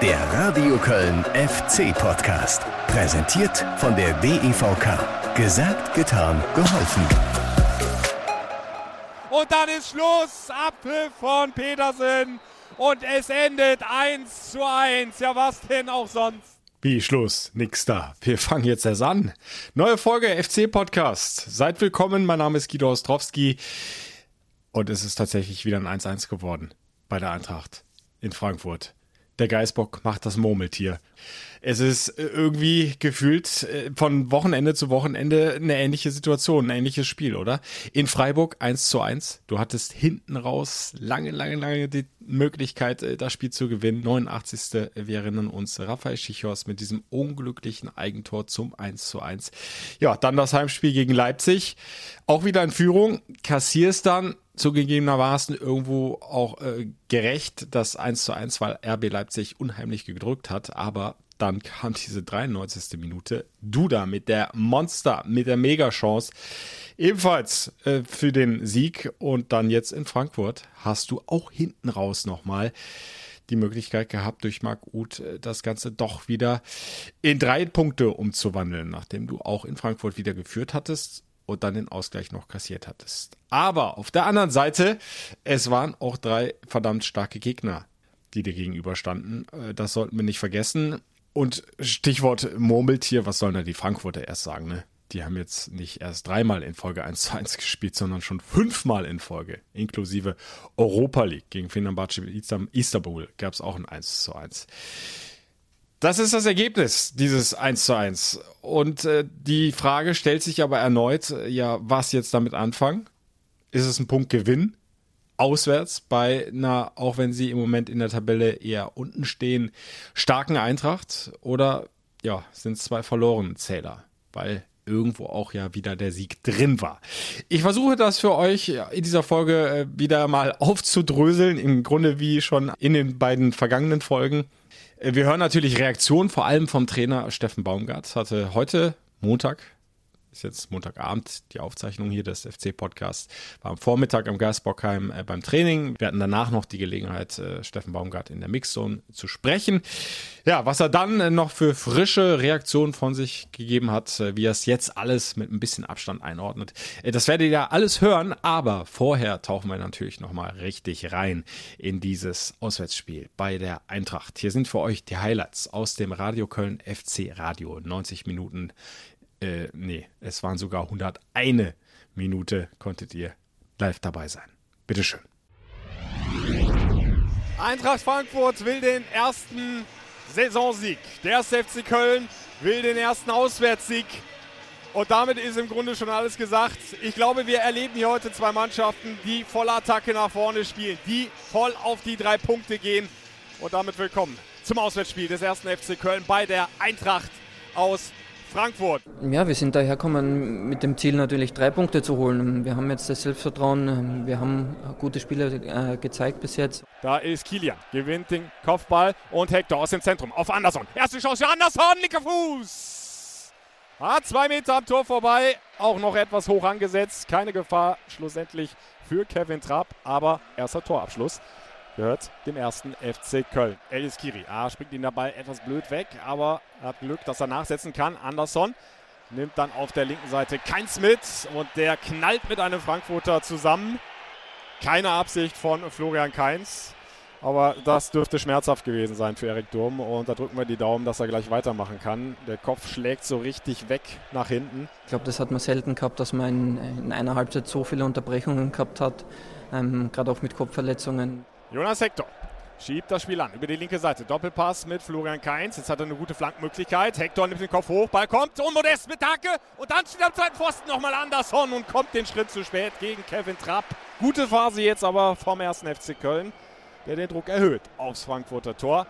Der Radio Köln FC Podcast. Präsentiert von der DEVK. Gesagt, getan, geholfen. Und dann ist Schluss. Abpfiff von Petersen. Und es endet 1 zu 1. Ja, was denn auch sonst? Wie Schluss? Nix da. Wir fangen jetzt erst an. Neue Folge FC Podcast. Seid willkommen. Mein Name ist Guido Ostrowski. Und es ist tatsächlich wieder ein 1-1 geworden bei der Eintracht in Frankfurt. Der Geißbock macht das Murmeltier. Es ist äh, irgendwie gefühlt äh, von Wochenende zu Wochenende eine ähnliche Situation, ein ähnliches Spiel, oder? In Freiburg 1 zu 1. Du hattest hinten raus lange, lange, lange die Möglichkeit, äh, das Spiel zu gewinnen. 89. Wir erinnern uns Raphael Schichos mit diesem unglücklichen Eigentor zum 1 zu 1. Ja, dann das Heimspiel gegen Leipzig. Auch wieder in Führung. Kassierst dann zugegebenermaßen irgendwo auch äh, gerecht, das 1 zu 1, weil RB Leipzig unheimlich gedrückt hat, aber dann kam diese 93. Minute. Duda mit der Monster, mit der Mega-Chance. Ebenfalls äh, für den Sieg und dann jetzt in Frankfurt hast du auch hinten raus nochmal die Möglichkeit gehabt, durch Marc Uth äh, das Ganze doch wieder in drei Punkte umzuwandeln, nachdem du auch in Frankfurt wieder geführt hattest und dann den Ausgleich noch kassiert hattest. Aber auf der anderen Seite, es waren auch drei verdammt starke Gegner, die dir gegenüberstanden. Äh, das sollten wir nicht vergessen. Und Stichwort Murmeltier, was sollen da die Frankfurter erst sagen, ne? Die haben jetzt nicht erst dreimal in Folge 1 zu 1 gespielt, sondern schon fünfmal in Folge, inklusive Europa League gegen Fenerbahce Istanbul gab es auch ein 1 zu 1. Das ist das Ergebnis dieses 1 zu 1. Und äh, die Frage stellt sich aber erneut, äh, ja, was jetzt damit anfangen? Ist es ein Punktgewinn? Auswärts bei einer, auch wenn sie im Moment in der Tabelle eher unten stehen, starken Eintracht? Oder ja, sind es zwei verlorene Zähler? Weil irgendwo auch ja wieder der Sieg drin war. Ich versuche das für euch in dieser Folge äh, wieder mal aufzudröseln, im Grunde wie schon in den beiden vergangenen Folgen. Äh, wir hören natürlich Reaktionen, vor allem vom Trainer Steffen Baumgart. Hatte heute Montag ist jetzt Montagabend die Aufzeichnung hier des FC-Podcasts, war am Vormittag am Geisbockheim äh, beim Training. Wir hatten danach noch die Gelegenheit, äh, Steffen Baumgart in der Mixzone zu sprechen. Ja, was er dann äh, noch für frische Reaktionen von sich gegeben hat, äh, wie er es jetzt alles mit ein bisschen Abstand einordnet, äh, das werdet ihr ja alles hören, aber vorher tauchen wir natürlich nochmal richtig rein in dieses Auswärtsspiel bei der Eintracht. Hier sind für euch die Highlights aus dem Radio Köln FC Radio. 90 Minuten äh, nee, es waren sogar 101 Minute, konntet ihr live dabei sein. Bitteschön. Eintracht Frankfurt will den ersten Saisonsieg. Der erste FC Köln will den ersten Auswärtssieg. Und damit ist im Grunde schon alles gesagt. Ich glaube, wir erleben hier heute zwei Mannschaften, die voller Attacke nach vorne spielen, die voll auf die drei Punkte gehen. Und damit willkommen zum Auswärtsspiel des ersten FC Köln bei der Eintracht aus Frankfurt. Ja, wir sind daherkommen mit dem Ziel natürlich drei Punkte zu holen. Wir haben jetzt das Selbstvertrauen, wir haben gute Spiele äh, gezeigt bis jetzt. Da ist Kilian, gewinnt den Kopfball und Hector aus dem Zentrum auf Anderson. Erste Chance für Anderson, linker Fuß. Ah, zwei Meter am Tor vorbei, auch noch etwas hoch angesetzt. Keine Gefahr schlussendlich für Kevin Trapp, aber erster Torabschluss gehört dem ersten FC Köln. Elis Kiri. Ah, springt ihn dabei etwas blöd weg, aber er hat Glück, dass er nachsetzen kann. Anderson nimmt dann auf der linken Seite Keins mit und der knallt mit einem Frankfurter zusammen. Keine Absicht von Florian Keins. Aber das dürfte schmerzhaft gewesen sein für Erik Durm. Und da drücken wir die Daumen, dass er gleich weitermachen kann. Der Kopf schlägt so richtig weg nach hinten. Ich glaube, das hat man selten gehabt, dass man in, in einer Halbzeit so viele Unterbrechungen gehabt hat. Ähm, Gerade auch mit Kopfverletzungen. Jonas Hector schiebt das Spiel an über die linke Seite. Doppelpass mit Florian Kainz. Jetzt hat er eine gute Flankmöglichkeit. Hector nimmt den Kopf hoch. Ball kommt. Und Modest mit Hacke. Und dann steht am zweiten Pfosten nochmal Anderson und kommt den Schritt zu spät gegen Kevin Trapp. Gute Phase jetzt aber vom ersten FC Köln, der den Druck erhöht aufs Frankfurter Tor.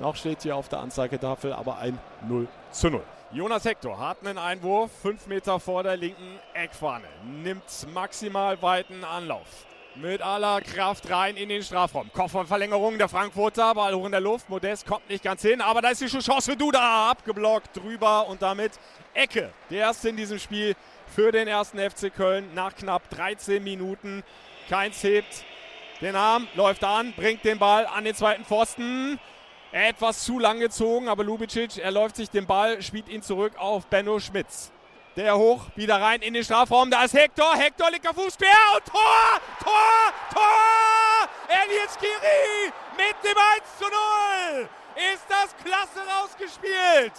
Noch steht hier auf der Anzeigetafel aber ein 0 zu 0. Jonas Hector hat einen Einwurf, 5 Meter vor der linken Eckfahne. Nimmt maximal weiten Anlauf mit aller Kraft rein in den Strafraum. Kopfballverlängerung der Frankfurter, Ball hoch in der Luft. Modest kommt nicht ganz hin, aber da ist die Chance für Duda. Abgeblockt drüber und damit Ecke. Der erste in diesem Spiel für den ersten FC Köln nach knapp 13 Minuten. Keins hebt den Arm, läuft an, bringt den Ball an den zweiten Pfosten. Etwas zu lang gezogen, aber Lubicic, er läuft sich den Ball, spielt ihn zurück auf Benno Schmitz. Der hoch, wieder rein in den Strafraum. Da ist Hector. Hector linker Fuß, quer und Tor! Tor! Tor! Elias Kiri mit dem 1 zu 0. Ist das klasse rausgespielt.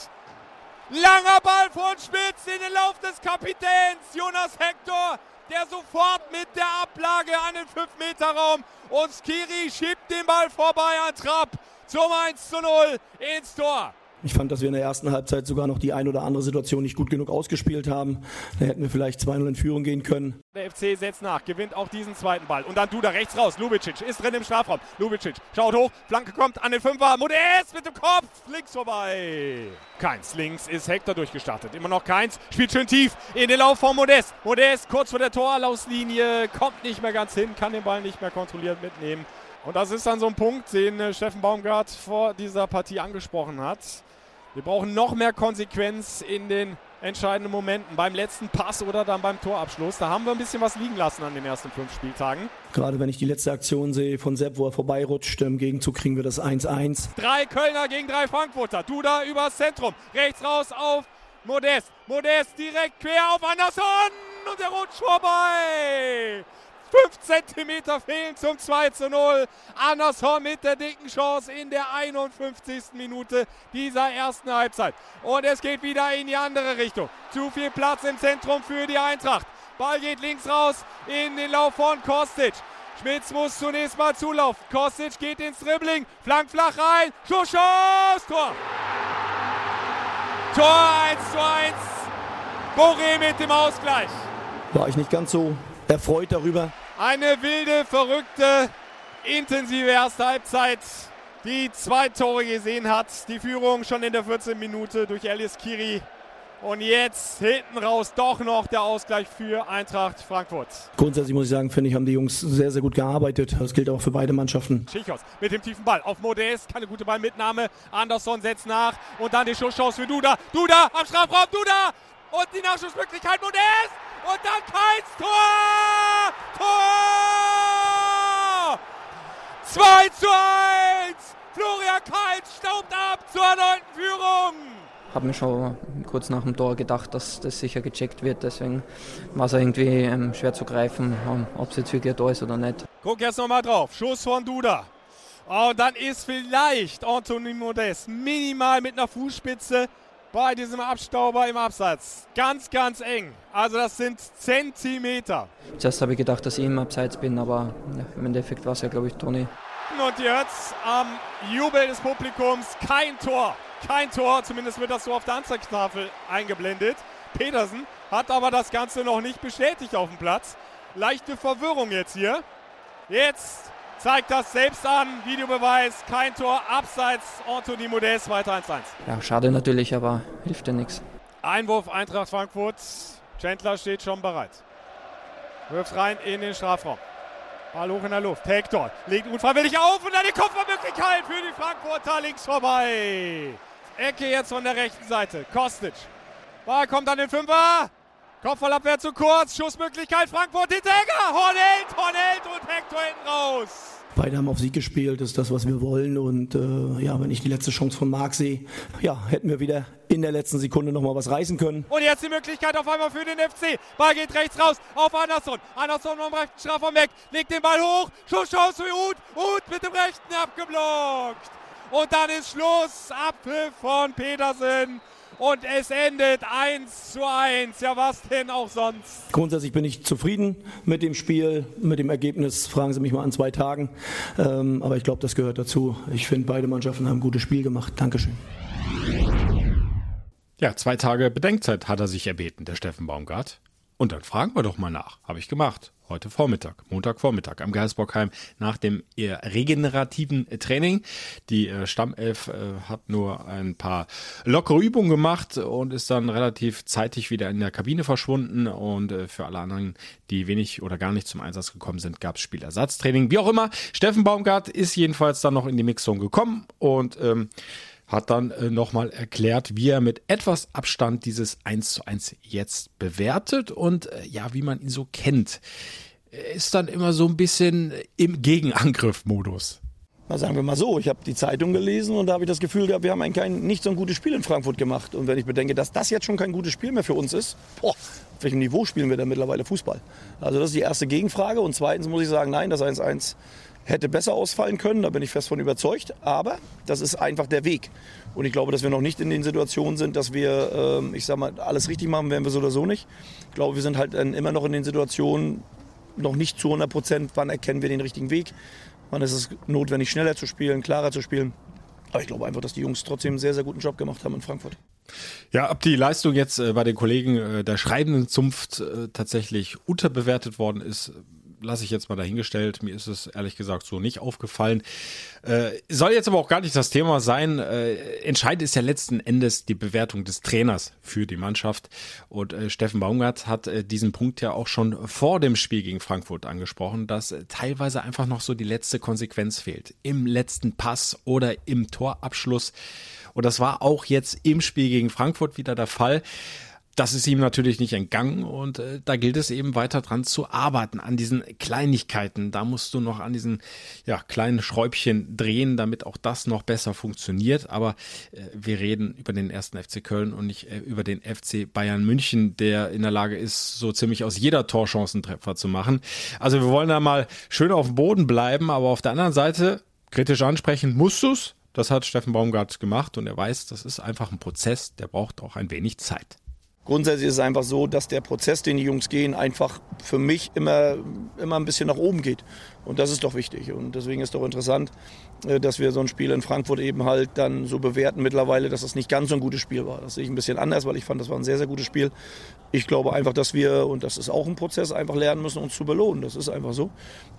Langer Ball von Schmitz in den Lauf des Kapitäns Jonas Hector, der sofort mit der Ablage an den 5-Meter-Raum und Skiri schiebt den Ball vorbei an Trapp zum 1 zu 0 ins Tor. Ich fand, dass wir in der ersten Halbzeit sogar noch die ein oder andere Situation nicht gut genug ausgespielt haben. Da hätten wir vielleicht 2-0 in Führung gehen können. Der FC setzt nach, gewinnt auch diesen zweiten Ball. Und dann Duda rechts raus. Lubicic ist drin im Strafraum. Lubicic schaut hoch, Flanke kommt an den Fünfer. Modest mit dem Kopf, links vorbei. Keins, links ist Hector durchgestartet. Immer noch Keins, spielt schön tief in den Lauf von Modest. Modest kurz vor der Torlauslinie, kommt nicht mehr ganz hin, kann den Ball nicht mehr kontrolliert mitnehmen. Und das ist dann so ein Punkt, den äh, Steffen Baumgart vor dieser Partie angesprochen hat. Wir brauchen noch mehr Konsequenz in den entscheidenden Momenten, beim letzten Pass oder dann beim Torabschluss. Da haben wir ein bisschen was liegen lassen an den ersten fünf Spieltagen. Gerade wenn ich die letzte Aktion sehe von Sepp, wo er vorbeirutscht, im Gegenzug kriegen wir das 1-1. Drei Kölner gegen drei Frankfurter. Duda übers Zentrum. Rechts raus auf Modest. Modest direkt quer auf Anderson und er rutscht vorbei. 5 cm fehlen zum 2 zu 0. Anderson mit der dicken Chance in der 51. Minute dieser ersten Halbzeit. Und es geht wieder in die andere Richtung. Zu viel Platz im Zentrum für die Eintracht. Ball geht links raus in den Lauf von Kostic. Schmitz muss zunächst mal zulaufen. Kostic geht ins Dribbling, flank flach rein. Schuss, Tor. Tor 1 zu 1. Boré mit dem Ausgleich. War ich nicht ganz so erfreut darüber. Eine wilde, verrückte, intensive erste Halbzeit, die zwei Tore gesehen hat. Die Führung schon in der 14. Minute durch Elias Kiri. Und jetzt hinten raus doch noch der Ausgleich für Eintracht Frankfurt. Grundsätzlich muss ich sagen, finde ich, haben die Jungs sehr, sehr gut gearbeitet. Das gilt auch für beide Mannschaften. Schichos mit dem tiefen Ball auf Modest. Keine gute Ballmitnahme. Andersson setzt nach. Und dann die Schusschance für Duda. Duda am Strafraum. Duda! Und die Nachschussmöglichkeit Modest! Und dann keins Tor! Tor! 2 zu 1! Florian Keins staubt ab zur erneuten Führung! habe mir schon kurz nach dem Tor gedacht, dass das sicher gecheckt wird. Deswegen war es irgendwie ähm, schwer zu greifen, ähm, ob es jetzt wirklich ein Tor ist oder nicht. Guck jetzt nochmal drauf. Schuss von Duda. Oh, und dann ist vielleicht Anthony Modest minimal mit einer Fußspitze bei diesem Abstauber im Abseits. Ganz, ganz eng. Also das sind Zentimeter. Zuerst habe ich gedacht, dass ich im Abseits bin, aber im Endeffekt war es ja, glaube ich, Toni. Und jetzt am Jubel des Publikums kein Tor. Kein Tor, zumindest wird das so auf der Anzeigtafel eingeblendet. Petersen hat aber das Ganze noch nicht bestätigt auf dem Platz. Leichte Verwirrung jetzt hier. Jetzt zeigt das selbst an. Videobeweis, kein Tor, abseits Anthony Modest, weiter 1-1. Ja, schade natürlich, aber hilft ja nichts. Einwurf Eintracht Frankfurt. Chandler steht schon bereit. Wirft rein in den Strafraum. Ball hoch in der Luft. Hector legt unfreiwillig auf und dann die Kopfballmöglichkeit für die Frankfurter links vorbei. Ecke jetzt von der rechten Seite. Kostic. Ball kommt an den Fünfer. Kopfballabwehr zu kurz. Schussmöglichkeit Frankfurt Hinteregger. Hornelt, Hornelt und Hector hinten raus. Beide haben auf Sieg gespielt, das ist das, was wir wollen. Und äh, ja, wenn ich die letzte Chance von Marc sehe, ja, hätten wir wieder in der letzten Sekunde nochmal was reißen können. Und jetzt die Möglichkeit auf einmal für den FC. Ball geht rechts raus auf Anderson. Anderson am rechten Strafraum weg, legt den Ball hoch. Schusschance für Uth. Uth mit dem rechten abgeblockt. Und dann ist Schluss. Abpfiff von Petersen. Und es endet 1 zu 1. Ja, was denn auch sonst? Grundsätzlich bin ich zufrieden mit dem Spiel, mit dem Ergebnis. Fragen Sie mich mal an zwei Tagen. Ähm, aber ich glaube, das gehört dazu. Ich finde, beide Mannschaften haben ein gutes Spiel gemacht. Dankeschön. Ja, zwei Tage Bedenkzeit hat er sich erbeten, der Steffen Baumgart. Und dann fragen wir doch mal nach. Habe ich gemacht. Heute Vormittag, Montagvormittag am Geisbockheim nach dem eher regenerativen Training. Die äh, Stammelf äh, hat nur ein paar lockere Übungen gemacht und ist dann relativ zeitig wieder in der Kabine verschwunden. Und äh, für alle anderen, die wenig oder gar nicht zum Einsatz gekommen sind, gab es Spielersatztraining. Wie auch immer, Steffen Baumgart ist jedenfalls dann noch in die Mixzone gekommen und ähm, hat dann äh, nochmal erklärt, wie er mit etwas Abstand dieses 1 zu 1 jetzt bewertet und äh, ja, wie man ihn so kennt. Ist dann immer so ein bisschen im Gegenangriff-Modus. sagen wir mal so, ich habe die Zeitung gelesen und da habe ich das Gefühl gehabt, wir haben ein kein, nicht so ein gutes Spiel in Frankfurt gemacht. Und wenn ich bedenke, dass das jetzt schon kein gutes Spiel mehr für uns ist, boah, auf welchem Niveau spielen wir denn mittlerweile Fußball? Also das ist die erste Gegenfrage. Und zweitens muss ich sagen, nein, das 1-1 hätte besser ausfallen können, da bin ich fest von überzeugt. Aber das ist einfach der Weg. Und ich glaube, dass wir noch nicht in den Situationen sind, dass wir, ähm, ich sag mal, alles richtig machen, werden wir so oder so nicht. Ich glaube, wir sind halt immer noch in den Situationen, noch nicht zu 100 Prozent, wann erkennen wir den richtigen Weg, wann ist es notwendig, schneller zu spielen, klarer zu spielen. Aber ich glaube einfach, dass die Jungs trotzdem einen sehr, sehr guten Job gemacht haben in Frankfurt. Ja, ob die Leistung jetzt äh, bei den Kollegen äh, der schreibenden Zunft äh, tatsächlich unterbewertet worden ist, lasse ich jetzt mal dahingestellt. Mir ist es ehrlich gesagt so nicht aufgefallen. Äh, soll jetzt aber auch gar nicht das Thema sein. Äh, entscheidend ist ja letzten Endes die Bewertung des Trainers für die Mannschaft. Und äh, Steffen Baumgart hat äh, diesen Punkt ja auch schon vor dem Spiel gegen Frankfurt angesprochen, dass äh, teilweise einfach noch so die letzte Konsequenz fehlt. Im letzten Pass oder im Torabschluss. Und das war auch jetzt im Spiel gegen Frankfurt wieder der Fall das ist ihm natürlich nicht entgangen und äh, da gilt es eben weiter dran zu arbeiten, an diesen Kleinigkeiten. Da musst du noch an diesen ja, kleinen Schräubchen drehen, damit auch das noch besser funktioniert. Aber äh, wir reden über den ersten FC Köln und nicht äh, über den FC Bayern München, der in der Lage ist, so ziemlich aus jeder Torchancentreffer zu machen. Also wir wollen da mal schön auf dem Boden bleiben, aber auf der anderen Seite kritisch ansprechen musst du's. Das hat Steffen Baumgart gemacht und er weiß, das ist einfach ein Prozess, der braucht auch ein wenig Zeit. Grundsätzlich ist es einfach so, dass der Prozess, den die Jungs gehen, einfach für mich immer, immer ein bisschen nach oben geht. Und das ist doch wichtig. Und deswegen ist doch interessant, äh, dass wir so ein Spiel in Frankfurt eben halt dann so bewerten mittlerweile, dass es nicht ganz so ein gutes Spiel war. Das sehe ich ein bisschen anders, weil ich fand, das war ein sehr, sehr gutes Spiel. Ich glaube einfach, dass wir, und das ist auch ein Prozess, einfach lernen müssen, uns zu belohnen. Das ist einfach so.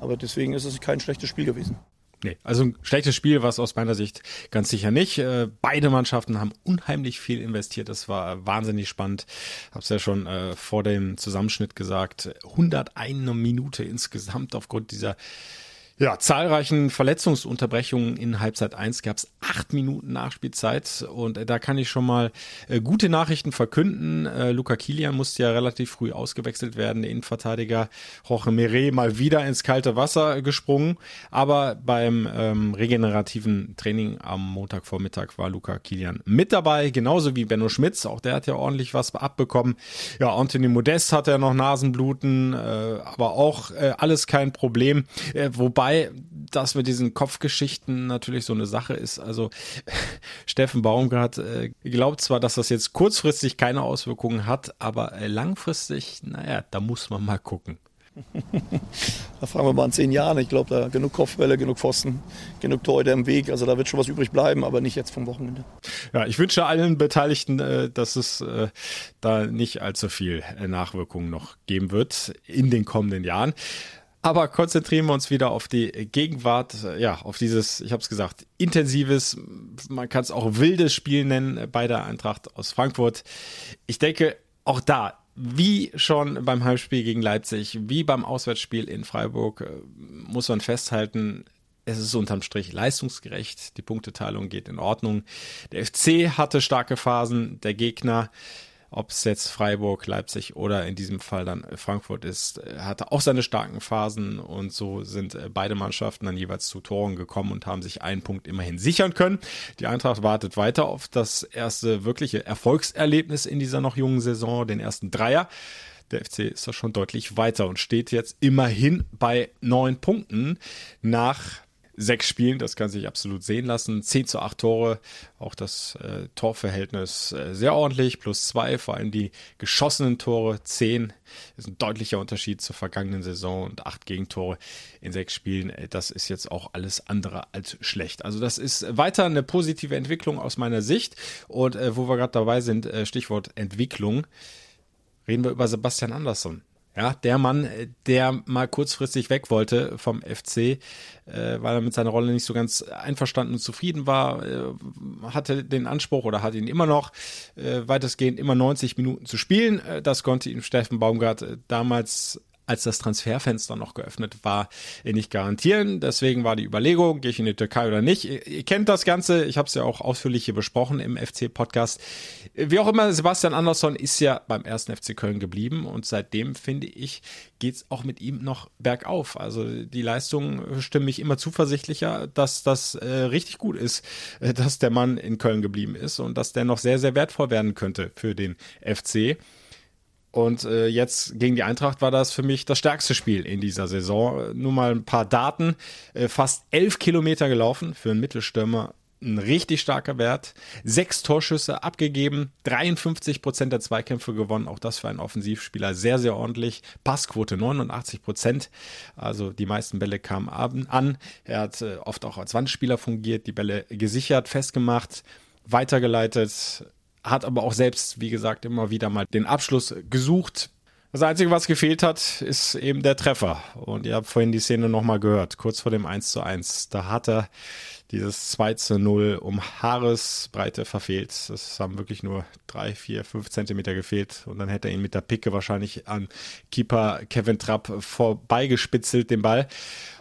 Aber deswegen ist es kein schlechtes Spiel gewesen. Nee, also ein schlechtes Spiel war es aus meiner Sicht ganz sicher nicht. Äh, beide Mannschaften haben unheimlich viel investiert. Das war wahnsinnig spannend. Hab's ja schon äh, vor dem Zusammenschnitt gesagt. 101 Minute insgesamt aufgrund dieser ja, zahlreichen Verletzungsunterbrechungen in Halbzeit 1 gab es acht Minuten Nachspielzeit. Und äh, da kann ich schon mal äh, gute Nachrichten verkünden. Äh, Luca Kilian musste ja relativ früh ausgewechselt werden, der Innenverteidiger Jorge Meret mal wieder ins kalte Wasser gesprungen, aber beim ähm, regenerativen Training am Montagvormittag war Luca Kilian mit dabei, genauso wie Benno Schmitz, auch der hat ja ordentlich was abbekommen. Ja, Anthony Modest hat ja noch Nasenbluten, äh, aber auch äh, alles kein Problem, äh, wobei Wobei das mit diesen Kopfgeschichten natürlich so eine Sache ist. Also Steffen Baumgart äh, glaubt zwar, dass das jetzt kurzfristig keine Auswirkungen hat, aber äh, langfristig, naja, da muss man mal gucken. da fragen wir mal in zehn Jahren. Ich glaube, da genug Kopfbälle, genug Pfosten, genug Torhüter im Weg. Also da wird schon was übrig bleiben, aber nicht jetzt vom Wochenende. Ja, ich wünsche allen Beteiligten, äh, dass es äh, da nicht allzu viel äh, Nachwirkungen noch geben wird in den kommenden Jahren. Aber konzentrieren wir uns wieder auf die Gegenwart, ja, auf dieses, ich habe es gesagt, intensives, man kann es auch wildes Spiel nennen bei der Eintracht aus Frankfurt. Ich denke, auch da, wie schon beim Heimspiel gegen Leipzig, wie beim Auswärtsspiel in Freiburg, äh, muss man festhalten, es ist unterm Strich leistungsgerecht. Die Punkteteilung geht in Ordnung. Der FC hatte starke Phasen, der Gegner ob es jetzt Freiburg, Leipzig oder in diesem Fall dann Frankfurt ist, äh, hatte auch seine starken Phasen und so sind äh, beide Mannschaften dann jeweils zu Toren gekommen und haben sich einen Punkt immerhin sichern können. Die Eintracht wartet weiter auf das erste wirkliche Erfolgserlebnis in dieser noch jungen Saison, den ersten Dreier. Der FC ist da schon deutlich weiter und steht jetzt immerhin bei neun Punkten nach sechs Spielen, das kann sich absolut sehen lassen. 10 zu 8 Tore, auch das äh, Torverhältnis äh, sehr ordentlich, plus zwei, vor allem die geschossenen Tore, 10 ist ein deutlicher Unterschied zur vergangenen Saison und acht Gegentore in sechs Spielen, äh, das ist jetzt auch alles andere als schlecht. Also das ist weiter eine positive Entwicklung aus meiner Sicht und äh, wo wir gerade dabei sind, äh, Stichwort Entwicklung, reden wir über Sebastian Andersson. Ja, der Mann, äh, der mal kurzfristig weg wollte vom FC, äh, weil er mit seiner Rolle nicht so ganz einverstanden und zufrieden war, äh, hatte den Anspruch oder hat ihn immer noch, äh, weitestgehend immer 90 Minuten zu spielen. Äh, das konnte ihm Steffen Baumgart äh, damals als das Transferfenster noch geöffnet war, nicht garantieren. Deswegen war die Überlegung, gehe ich in die Türkei oder nicht. Ihr kennt das Ganze, ich habe es ja auch ausführlich hier besprochen im FC-Podcast. Wie auch immer, Sebastian Andersson ist ja beim ersten FC Köln geblieben und seitdem, finde ich, geht es auch mit ihm noch bergauf. Also die Leistungen stimmen mich immer zuversichtlicher, dass das äh, richtig gut ist, äh, dass der Mann in Köln geblieben ist und dass der noch sehr, sehr wertvoll werden könnte für den FC. Und äh, jetzt gegen die Eintracht war das für mich das stärkste Spiel in dieser Saison. Nur mal ein paar Daten. Äh, fast elf Kilometer gelaufen für einen Mittelstürmer. Ein richtig starker Wert. Sechs Torschüsse abgegeben, 53 Prozent der Zweikämpfe gewonnen. Auch das für einen Offensivspieler sehr, sehr ordentlich. Passquote 89 Prozent. Also die meisten Bälle kamen an. Er hat äh, oft auch als Wandspieler fungiert, die Bälle gesichert, festgemacht, weitergeleitet hat aber auch selbst, wie gesagt, immer wieder mal den Abschluss gesucht. Das Einzige, was gefehlt hat, ist eben der Treffer. Und ihr habt vorhin die Szene nochmal gehört, kurz vor dem 1 zu 1. Da hat er dieses 2 zu 0 um Haaresbreite verfehlt. Das haben wirklich nur drei, vier, fünf Zentimeter gefehlt. Und dann hätte er ihn mit der Picke wahrscheinlich an Keeper Kevin Trapp vorbeigespitzelt, den Ball.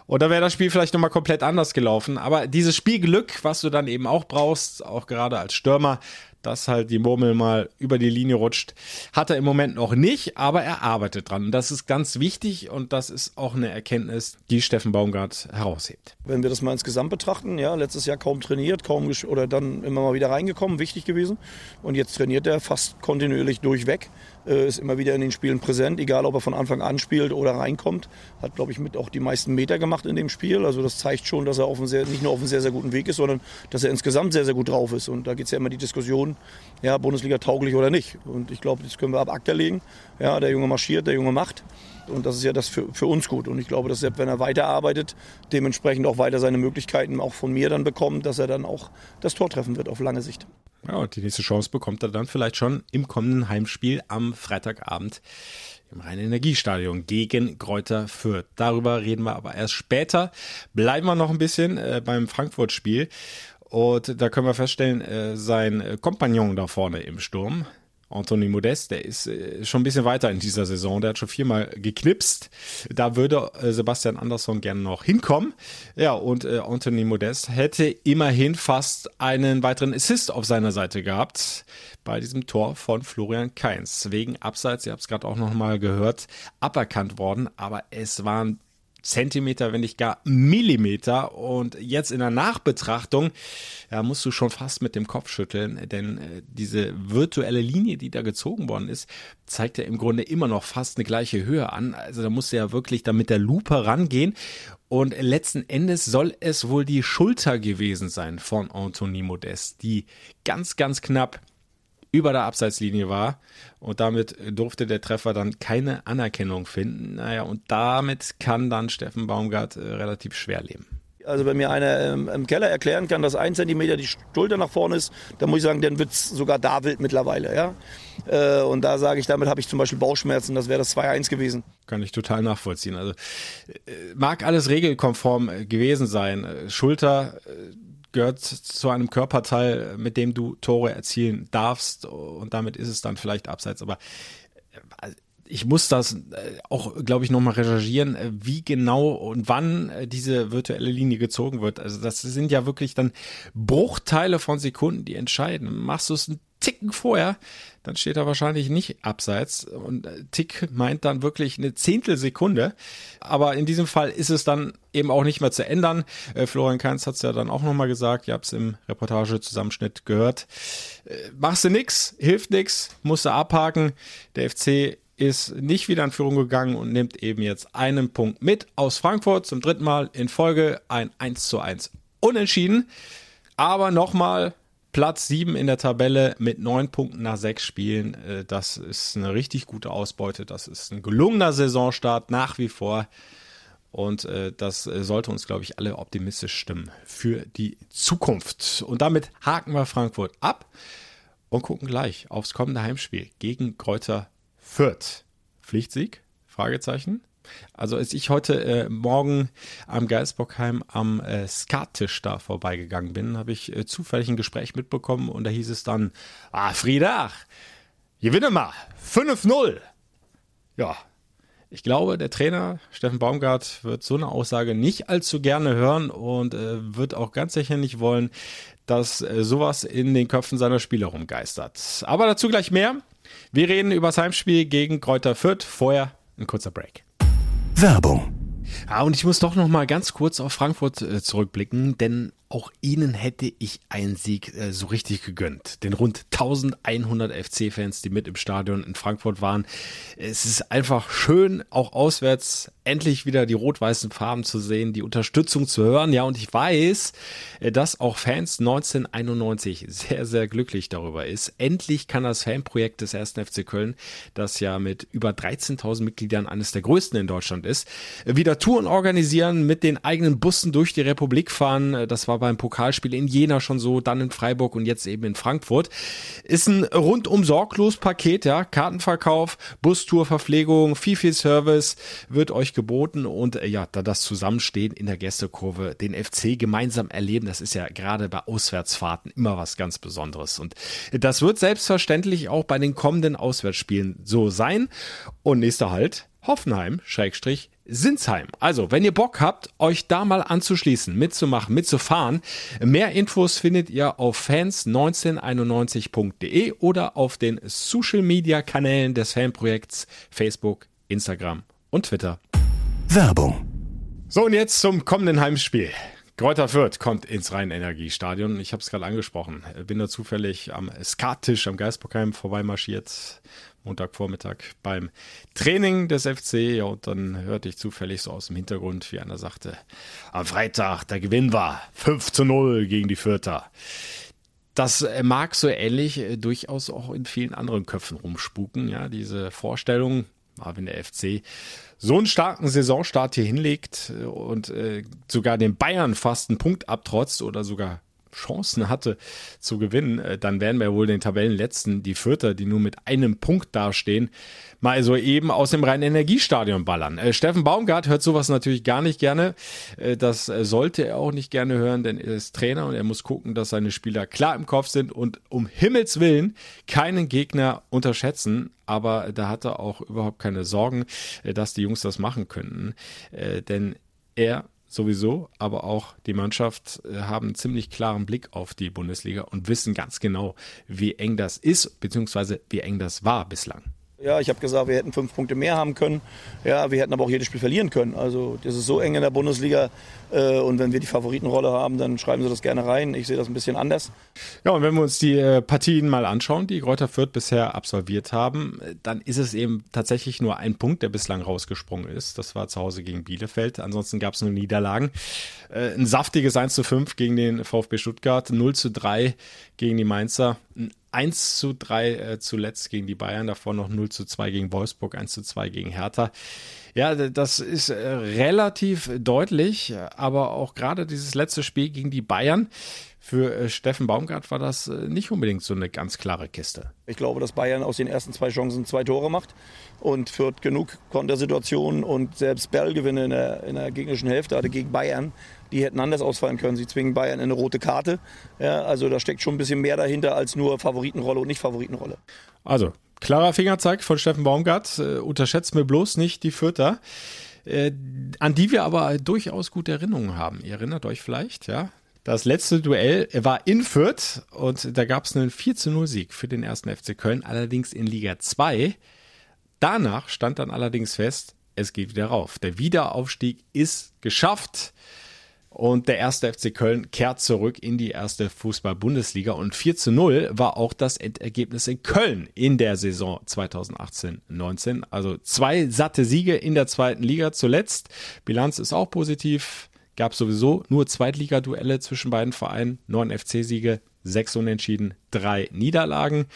Und da wäre das Spiel vielleicht nochmal komplett anders gelaufen. Aber dieses Spielglück, was du dann eben auch brauchst, auch gerade als Stürmer, dass halt die Murmel mal über die Linie rutscht. Hat er im Moment noch nicht, aber er arbeitet dran. Das ist ganz wichtig und das ist auch eine Erkenntnis, die Steffen Baumgart heraushebt. Wenn wir das mal insgesamt betrachten, ja, letztes Jahr kaum trainiert, kaum oder dann immer mal wieder reingekommen, wichtig gewesen. Und jetzt trainiert er fast kontinuierlich durchweg, ist immer wieder in den Spielen präsent, egal ob er von Anfang an spielt oder reinkommt. Hat, glaube ich, mit auch die meisten Meter gemacht in dem Spiel. Also das zeigt schon, dass er auf sehr, nicht nur auf einem sehr, sehr guten Weg ist, sondern dass er insgesamt sehr, sehr gut drauf ist. Und da geht es ja immer die Diskussion, ja, Bundesliga tauglich oder nicht. Und ich glaube, das können wir ab Akta legen. Ja, der Junge marschiert, der Junge macht. Und das ist ja das für, für uns gut. Und ich glaube, dass er, wenn er weiterarbeitet, dementsprechend auch weiter seine Möglichkeiten auch von mir dann bekommt, dass er dann auch das Tor treffen wird auf lange Sicht. Ja, und die nächste Chance bekommt er dann vielleicht schon im kommenden Heimspiel am Freitagabend im Rhein-Energiestadion gegen Kräuter Fürth. Darüber reden wir aber erst später. Bleiben wir noch ein bisschen äh, beim Frankfurt-Spiel. Und da können wir feststellen, äh, sein Kompagnon da vorne im Sturm, Anthony Modest, der ist äh, schon ein bisschen weiter in dieser Saison. Der hat schon viermal geknipst. Da würde äh, Sebastian Andersson gerne noch hinkommen. Ja, und äh, Anthony Modest hätte immerhin fast einen weiteren Assist auf seiner Seite gehabt bei diesem Tor von Florian Kainz. Wegen Abseits, ihr habt es gerade auch noch mal gehört, aberkannt worden. Aber es waren Zentimeter, wenn nicht gar Millimeter. Und jetzt in der Nachbetrachtung ja, musst du schon fast mit dem Kopf schütteln, denn äh, diese virtuelle Linie, die da gezogen worden ist, zeigt ja im Grunde immer noch fast eine gleiche Höhe an. Also da musst du ja wirklich da mit der Lupe rangehen. Und letzten Endes soll es wohl die Schulter gewesen sein von Anthony Modest, die ganz, ganz knapp über der Abseitslinie war. Und damit durfte der Treffer dann keine Anerkennung finden. Naja, und damit kann dann Steffen Baumgart äh, relativ schwer leben. Also wenn mir einer ähm, im Keller erklären kann, dass ein Zentimeter die Schulter nach vorne ist, dann muss ich sagen, dann wird es sogar da wild mittlerweile. Ja? Äh, und da sage ich, damit habe ich zum Beispiel Bauchschmerzen, das wäre das 2-1 gewesen. Kann ich total nachvollziehen. Also äh, mag alles regelkonform äh, gewesen sein. Äh, Schulter gehört zu einem Körperteil, mit dem du Tore erzielen darfst und damit ist es dann vielleicht abseits. Aber äh, ich muss das äh, auch, glaube ich, nochmal recherchieren, äh, wie genau und wann diese virtuelle Linie gezogen wird. Also das sind ja wirklich dann Bruchteile von Sekunden, die entscheiden. Machst du es ein Ticken vorher, dann steht er wahrscheinlich nicht abseits. Und äh, Tick meint dann wirklich eine Zehntelsekunde. Aber in diesem Fall ist es dann eben auch nicht mehr zu ändern. Äh, Florian Kainz hat es ja dann auch nochmal gesagt. Ihr habt es im Reportagezusammenschnitt gehört. Äh, machst du nix, hilft nix, musst du abhaken. Der FC ist nicht wieder in Führung gegangen und nimmt eben jetzt einen Punkt mit aus Frankfurt zum dritten Mal in Folge ein 1 zu 1 unentschieden. Aber nochmal, Platz 7 in der Tabelle mit 9 Punkten nach 6 Spielen. Äh, das ist eine richtig gute Ausbeute. Das ist ein gelungener Saisonstart nach wie vor. Und äh, das sollte uns, glaube ich, alle optimistisch stimmen für die Zukunft. Und damit haken wir Frankfurt ab und gucken gleich aufs kommende Heimspiel gegen Kräuter Fürth. Pflichtsieg? Fragezeichen. Also als ich heute äh, Morgen am Geisbockheim am äh, Skattisch da vorbeigegangen bin, habe ich äh, zufällig ein Gespräch mitbekommen und da hieß es dann, ah Friedach, gewinne mal, 5-0. Ja, Ich glaube, der Trainer Steffen Baumgart wird so eine Aussage nicht allzu gerne hören und äh, wird auch ganz sicher nicht wollen, dass äh, sowas in den Köpfen seiner Spieler rumgeistert. Aber dazu gleich mehr. Wir reden über das Heimspiel gegen Kräuter Fürth. Vorher ein kurzer Break. Werbung. Ja, und ich muss doch noch mal ganz kurz auf Frankfurt äh, zurückblicken, denn auch ihnen hätte ich einen Sieg äh, so richtig gegönnt. Den rund 1100 FC-Fans, die mit im Stadion in Frankfurt waren. Es ist einfach schön, auch auswärts endlich wieder die rot-weißen Farben zu sehen, die Unterstützung zu hören. Ja, und ich weiß, äh, dass auch Fans 1991 sehr, sehr glücklich darüber ist. Endlich kann das Fanprojekt des 1. FC Köln, das ja mit über 13.000 Mitgliedern eines der größten in Deutschland ist, äh, wieder Touren organisieren, mit den eigenen Bussen durch die Republik fahren. Äh, das war beim Pokalspiel in Jena schon so, dann in Freiburg und jetzt eben in Frankfurt. Ist ein rundum sorglos Paket, ja. Kartenverkauf, Bustour, Verpflegung, viel, viel Service wird euch geboten und äh, ja, da das Zusammenstehen in der Gästekurve, den FC gemeinsam erleben, das ist ja gerade bei Auswärtsfahrten immer was ganz Besonderes. Und das wird selbstverständlich auch bei den kommenden Auswärtsspielen so sein. Und nächster Halt, Hoffenheim, Schrägstrich, Sinsheim. Also, wenn ihr Bock habt, euch da mal anzuschließen, mitzumachen, mitzufahren, mehr Infos findet ihr auf fans1991.de oder auf den Social Media Kanälen des Fanprojekts Facebook, Instagram und Twitter. Werbung. So, und jetzt zum kommenden Heimspiel. Kräuter Fürth kommt ins Rhein-Energiestadion. Ich habe es gerade angesprochen. Bin da zufällig am Skattisch am Geisbockheim vorbeimarschiert Montagvormittag beim Training des FC. Ja, und dann hörte ich zufällig so aus dem Hintergrund, wie einer sagte, am Freitag, der Gewinn war 5 zu 0 gegen die Fürther. Das mag so ähnlich äh, durchaus auch in vielen anderen Köpfen rumspuken, ja, diese Vorstellung, wenn der FC so einen starken Saisonstart hier hinlegt äh, und äh, sogar den Bayern fast einen Punkt abtrotzt oder sogar Chancen hatte zu gewinnen, äh, dann werden wir wohl den Tabellenletzten, die Vierter, die nur mit einem Punkt dastehen, mal so eben aus dem reinen Energiestadion ballern. Äh, Steffen Baumgart hört sowas natürlich gar nicht gerne. Äh, das äh, sollte er auch nicht gerne hören, denn er ist Trainer und er muss gucken, dass seine Spieler klar im Kopf sind und um Himmels Willen keinen Gegner unterschätzen. Aber da hat er auch überhaupt keine Sorgen, äh, dass die Jungs das machen könnten. Äh, denn er sowieso, aber auch die Mannschaft äh, haben einen ziemlich klaren Blick auf die Bundesliga und wissen ganz genau, wie eng das ist, beziehungsweise wie eng das war bislang. Ja, ich habe gesagt, wir hätten fünf Punkte mehr haben können. Ja, wir hätten aber auch jedes Spiel verlieren können. Also das ist so eng in der Bundesliga. Äh, und wenn wir die Favoritenrolle haben, dann schreiben Sie das gerne rein. Ich sehe das ein bisschen anders. Ja, und wenn wir uns die äh, Partien mal anschauen, die Kräuter Fürth bisher absolviert haben, dann ist es eben tatsächlich nur ein Punkt, der bislang rausgesprungen ist. Das war zu Hause gegen Bielefeld. Ansonsten gab es nur Niederlagen. Äh, ein saftiges 1 zu 5 gegen den VfB Stuttgart, 0 zu 3 gegen die Mainzer, ein 1 zu 3 äh, zuletzt gegen die Bayern, davor noch 0 zu 2 gegen Wolfsburg, 1 zu 2 gegen Hertha. Ja, das ist äh, relativ deutlich, aber auch gerade dieses letzte Spiel gegen die Bayern, für äh, Steffen Baumgart war das äh, nicht unbedingt so eine ganz klare Kiste. Ich glaube, dass Bayern aus den ersten zwei Chancen zwei Tore macht und führt genug Kontersituationen und selbst Bellgewinne in der, in der gegnerischen Hälfte hatte gegen Bayern die hätten anders ausfallen können. Sie zwingen Bayern in eine rote Karte. Ja, also da steckt schon ein bisschen mehr dahinter als nur Favoritenrolle und nicht Favoritenrolle. Also, klarer Fingerzeig von Steffen Baumgart. Äh, unterschätzt mir bloß nicht die Fürther. Äh, an die wir aber durchaus gute Erinnerungen haben. Ihr erinnert euch vielleicht, ja? Das letzte Duell war in Fürth und da gab es einen 4 zu 0 Sieg für den ersten FC Köln, allerdings in Liga 2. Danach stand dann allerdings fest, es geht wieder rauf. Der Wiederaufstieg ist geschafft. Und der erste FC Köln kehrt zurück in die erste Fußball-Bundesliga und 4 zu 0 war auch das Endergebnis in Köln in der Saison 2018-19. Also zwei satte Siege in der zweiten Liga zuletzt. Bilanz ist auch positiv. Gab sowieso nur Zweitligaduelle zwischen beiden Vereinen. Neun FC-Siege, sechs Unentschieden, drei Niederlagen.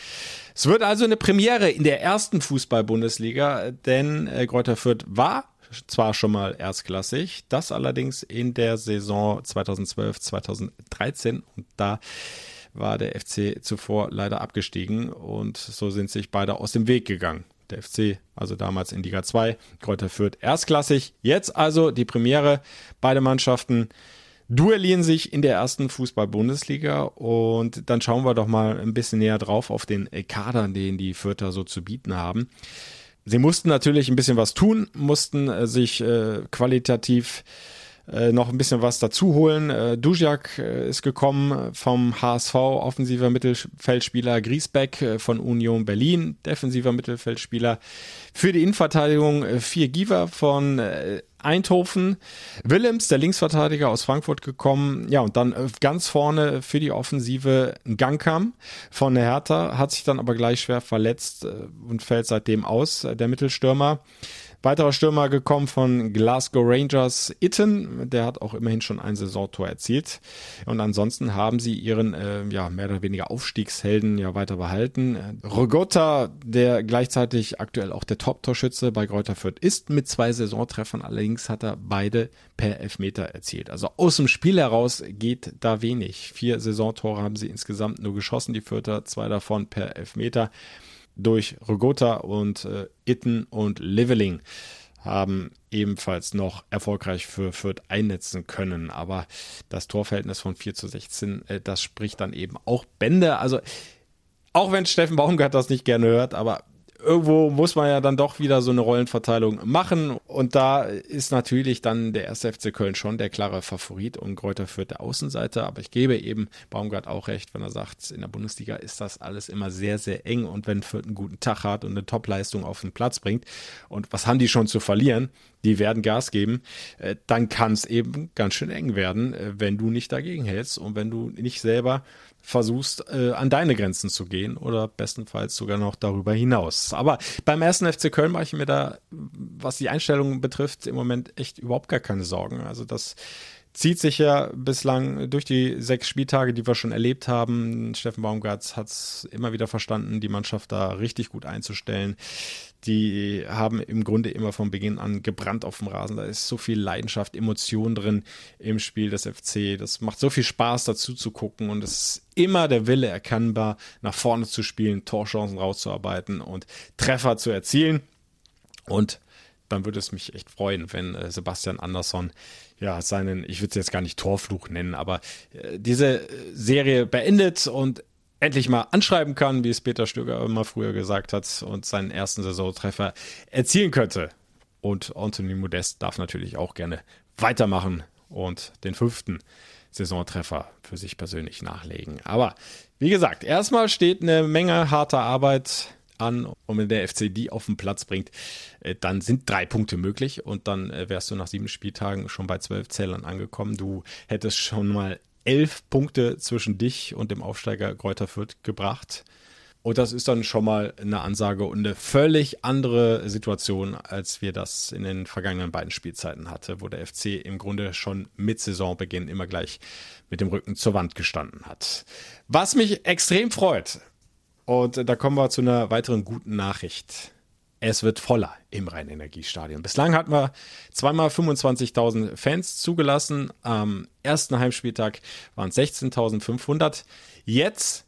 Es wird also eine Premiere in der ersten Fußball-Bundesliga, denn äh, Greuther Fürth war zwar schon mal erstklassig, das allerdings in der Saison 2012, 2013 und da war der FC zuvor leider abgestiegen und so sind sich beide aus dem Weg gegangen. Der FC, also damals in Liga 2, Kräuter Fürth erstklassig. Jetzt also die Premiere. Beide Mannschaften duellieren sich in der ersten Fußball-Bundesliga und dann schauen wir doch mal ein bisschen näher drauf auf den Kader, den die Fürther so zu bieten haben. Sie mussten natürlich ein bisschen was tun, mussten äh, sich äh, qualitativ äh, noch ein bisschen was dazu holen. Äh, Dujak äh, ist gekommen vom HSV, offensiver Mittelfeldspieler, Griesbeck äh, von Union Berlin, defensiver Mittelfeldspieler. Für die Innenverteidigung äh, vier Giver von äh, Eindhoven. Willems, der Linksverteidiger aus Frankfurt gekommen. Ja, und dann äh, ganz vorne für die Offensive Gangkam von der Hertha, hat sich dann aber gleich schwer verletzt äh, und fällt seitdem aus, äh, der Mittelstürmer. Weiterer Stürmer gekommen von Glasgow Rangers, Itten. Der hat auch immerhin schon ein Saisontor erzielt. Und ansonsten haben sie ihren äh, ja, mehr oder weniger Aufstiegshelden ja weiter behalten. Rogotta, der gleichzeitig aktuell auch der Top-Torschütze bei Greuther Fürth ist, mit zwei Saisontreffern. Allerdings hat er beide per Elfmeter erzielt. Also aus dem Spiel heraus geht da wenig. Vier Saisontore haben sie insgesamt nur geschossen, die Fürther, zwei davon per Elfmeter durch Rogota und äh, Itten und Leveling haben ebenfalls noch erfolgreich für Fürth einnetzen können. Aber das Torverhältnis von 4 zu 16, äh, das spricht dann eben auch Bände. Also auch wenn Steffen Baumgart das nicht gerne hört, aber irgendwo muss man ja dann doch wieder so eine Rollenverteilung machen. Und da ist natürlich dann der 1. FC Köln schon der klare Favorit und Kräuter führt der Außenseite. Aber ich gebe eben Baumgart auch recht, wenn er sagt, in der Bundesliga ist das alles immer sehr, sehr eng. Und wenn Fürth einen guten Tag hat und eine Topleistung auf den Platz bringt, und was haben die schon zu verlieren? Die werden Gas geben, äh, dann kann es eben ganz schön eng werden, äh, wenn du nicht dagegen hältst und wenn du nicht selber versuchst, äh, an deine Grenzen zu gehen oder bestenfalls sogar noch darüber hinaus. Aber beim ersten FC Köln mache ich mir da, was die Einstellung betrifft, im Moment echt überhaupt gar keine Sorgen. Also das zieht sich ja bislang durch die sechs Spieltage, die wir schon erlebt haben. Steffen Baumgart hat es immer wieder verstanden, die Mannschaft da richtig gut einzustellen. Die haben im Grunde immer von Beginn an gebrannt auf dem Rasen. Da ist so viel Leidenschaft, Emotion drin im Spiel des FC. Das macht so viel Spaß dazu zu gucken und es ist immer der Wille erkennbar, nach vorne zu spielen, Torchancen rauszuarbeiten und Treffer zu erzielen. Und dann würde es mich echt freuen, wenn äh, Sebastian Andersson ja seinen, ich würde es jetzt gar nicht Torfluch nennen, aber äh, diese Serie beendet und endlich mal anschreiben kann, wie es Peter Stöger immer früher gesagt hat, und seinen ersten Saisontreffer erzielen könnte. Und Anthony Modest darf natürlich auch gerne weitermachen und den fünften Saisontreffer für sich persönlich nachlegen. Aber wie gesagt, erstmal steht eine Menge harter Arbeit an und wenn der FC die auf den Platz bringt, äh, dann sind drei Punkte möglich und dann äh, wärst du nach sieben Spieltagen schon bei zwölf Zählern angekommen. Du hättest schon mal elf Punkte zwischen dich und dem Aufsteiger Kräuter Fürth gebracht. Und das ist dann schon mal eine Ansage und eine völlig andere Situation, als wir das in den vergangenen beiden Spielzeiten hatte, wo der FC im Grunde schon mit Saisonbeginn immer gleich mit dem Rücken zur Wand gestanden hat. Was mich extrem freut, und da kommen wir zu einer weiteren guten Nachricht. Es wird voller im Rhein-Energiestadion. Bislang hatten wir zweimal 25.000 Fans zugelassen. Am ersten Heimspieltag waren es 16.500. Jetzt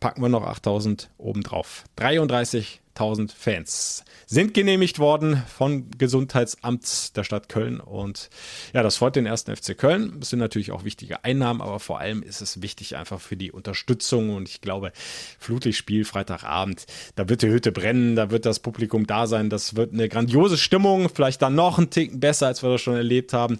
packen wir noch 8.000 obendrauf. 33.000 Fans sind genehmigt worden von Gesundheitsamt der Stadt Köln. Und ja, das freut den ersten FC Köln. Das sind natürlich auch wichtige Einnahmen, aber vor allem ist es wichtig einfach für die Unterstützung. Und ich glaube, Flutlichtspiel Freitagabend, da wird die Hütte brennen, da wird das Publikum da sein. Das wird eine grandiose Stimmung, vielleicht dann noch ein Ticken besser, als wir das schon erlebt haben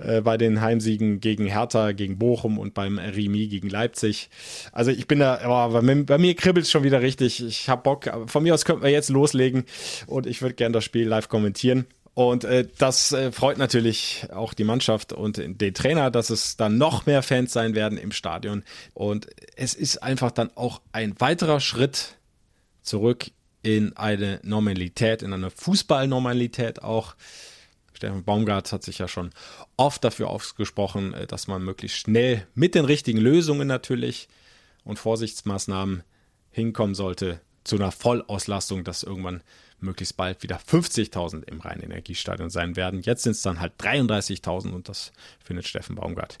äh, bei den Heimsiegen gegen Hertha, gegen Bochum und beim Remi gegen Leipzig. Also ich bin da, oh, bei mir, bei mir kribbelt es schon wieder richtig. Ich habe Bock. Von mir aus könnten wir jetzt loslegen und ich würde gerne das Spiel live kommentieren. Und äh, das äh, freut natürlich auch die Mannschaft und den Trainer, dass es dann noch mehr Fans sein werden im Stadion. Und es ist einfach dann auch ein weiterer Schritt zurück in eine Normalität, in eine Fußballnormalität auch. Stefan Baumgart hat sich ja schon oft dafür ausgesprochen, äh, dass man möglichst schnell mit den richtigen Lösungen natürlich und Vorsichtsmaßnahmen hinkommen sollte zu einer Vollauslastung, dass irgendwann möglichst bald wieder 50.000 im Rheinenergiestadion sein werden. Jetzt sind es dann halt 33.000 und das findet Steffen Baumgart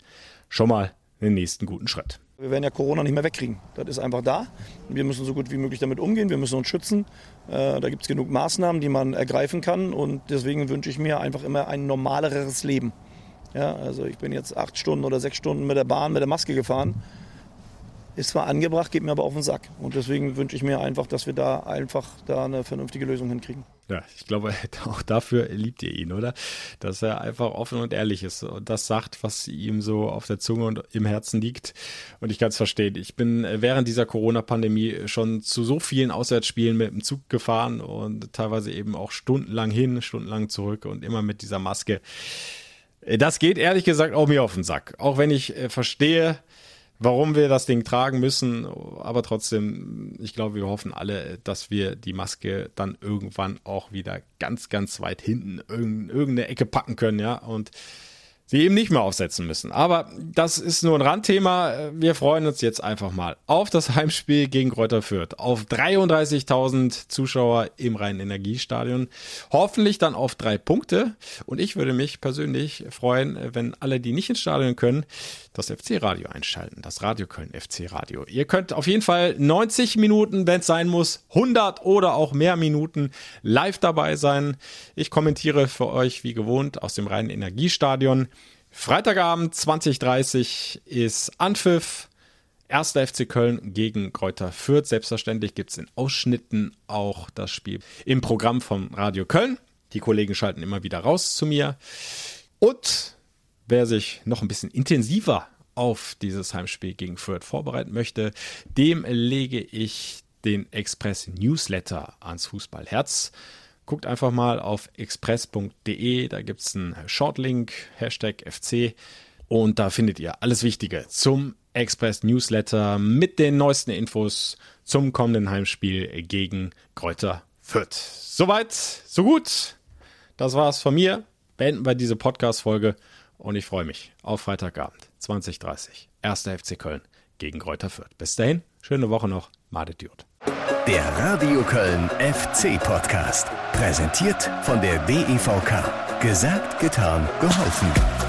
schon mal den nächsten guten Schritt. Wir werden ja Corona nicht mehr wegkriegen. Das ist einfach da. Wir müssen so gut wie möglich damit umgehen. Wir müssen uns schützen. Äh, da gibt es genug Maßnahmen, die man ergreifen kann. Und deswegen wünsche ich mir einfach immer ein normaleres Leben. Ja, also ich bin jetzt acht Stunden oder sechs Stunden mit der Bahn, mit der Maske gefahren. Ist zwar angebracht, geht mir aber auf den Sack. Und deswegen wünsche ich mir einfach, dass wir da einfach da eine vernünftige Lösung hinkriegen. Ja, ich glaube, auch dafür liebt ihr ihn, oder? Dass er einfach offen und ehrlich ist und das sagt, was ihm so auf der Zunge und im Herzen liegt. Und ich kann es verstehen. Ich bin während dieser Corona-Pandemie schon zu so vielen Auswärtsspielen mit dem Zug gefahren und teilweise eben auch stundenlang hin, stundenlang zurück und immer mit dieser Maske. Das geht ehrlich gesagt auch mir auf den Sack. Auch wenn ich äh, verstehe, warum wir das Ding tragen müssen. Aber trotzdem, ich glaube, wir hoffen alle, dass wir die Maske dann irgendwann auch wieder ganz, ganz weit hinten in irgendeine Ecke packen können, ja. Und sie eben nicht mehr aufsetzen müssen. Aber das ist nur ein Randthema. Wir freuen uns jetzt einfach mal auf das Heimspiel gegen Kräuter Fürth. Auf 33.000 Zuschauer im Rhein-Energiestadion. Hoffentlich dann auf drei Punkte. Und ich würde mich persönlich freuen, wenn alle, die nicht ins Stadion können, das FC-Radio einschalten. Das Radio Köln FC-Radio. Ihr könnt auf jeden Fall 90 Minuten, wenn es sein muss, 100 oder auch mehr Minuten live dabei sein. Ich kommentiere für euch wie gewohnt aus dem Rhein-Energiestadion. Freitagabend 2030 ist Anpfiff. 1. FC Köln gegen Kräuter Fürth. Selbstverständlich gibt es in Ausschnitten auch das Spiel im Programm vom Radio Köln. Die Kollegen schalten immer wieder raus zu mir. Und wer sich noch ein bisschen intensiver auf dieses Heimspiel gegen Fürth vorbereiten möchte, dem lege ich den Express Newsletter ans Fußballherz. Guckt einfach mal auf express.de, da gibt es einen Shortlink, Hashtag FC und da findet ihr alles Wichtige zum Express Newsletter mit den neuesten Infos zum kommenden Heimspiel gegen Kräuter Fürth. Soweit, so gut. Das war's von mir. Beenden wir diese Podcast-Folge und ich freue mich auf Freitagabend 2030. 1. FC Köln gegen Kräuter Fürth. Bis dahin, schöne Woche noch. Madet Jod. Der Radio Köln FC Podcast. Präsentiert von der DEVK. Gesagt, getan, geholfen.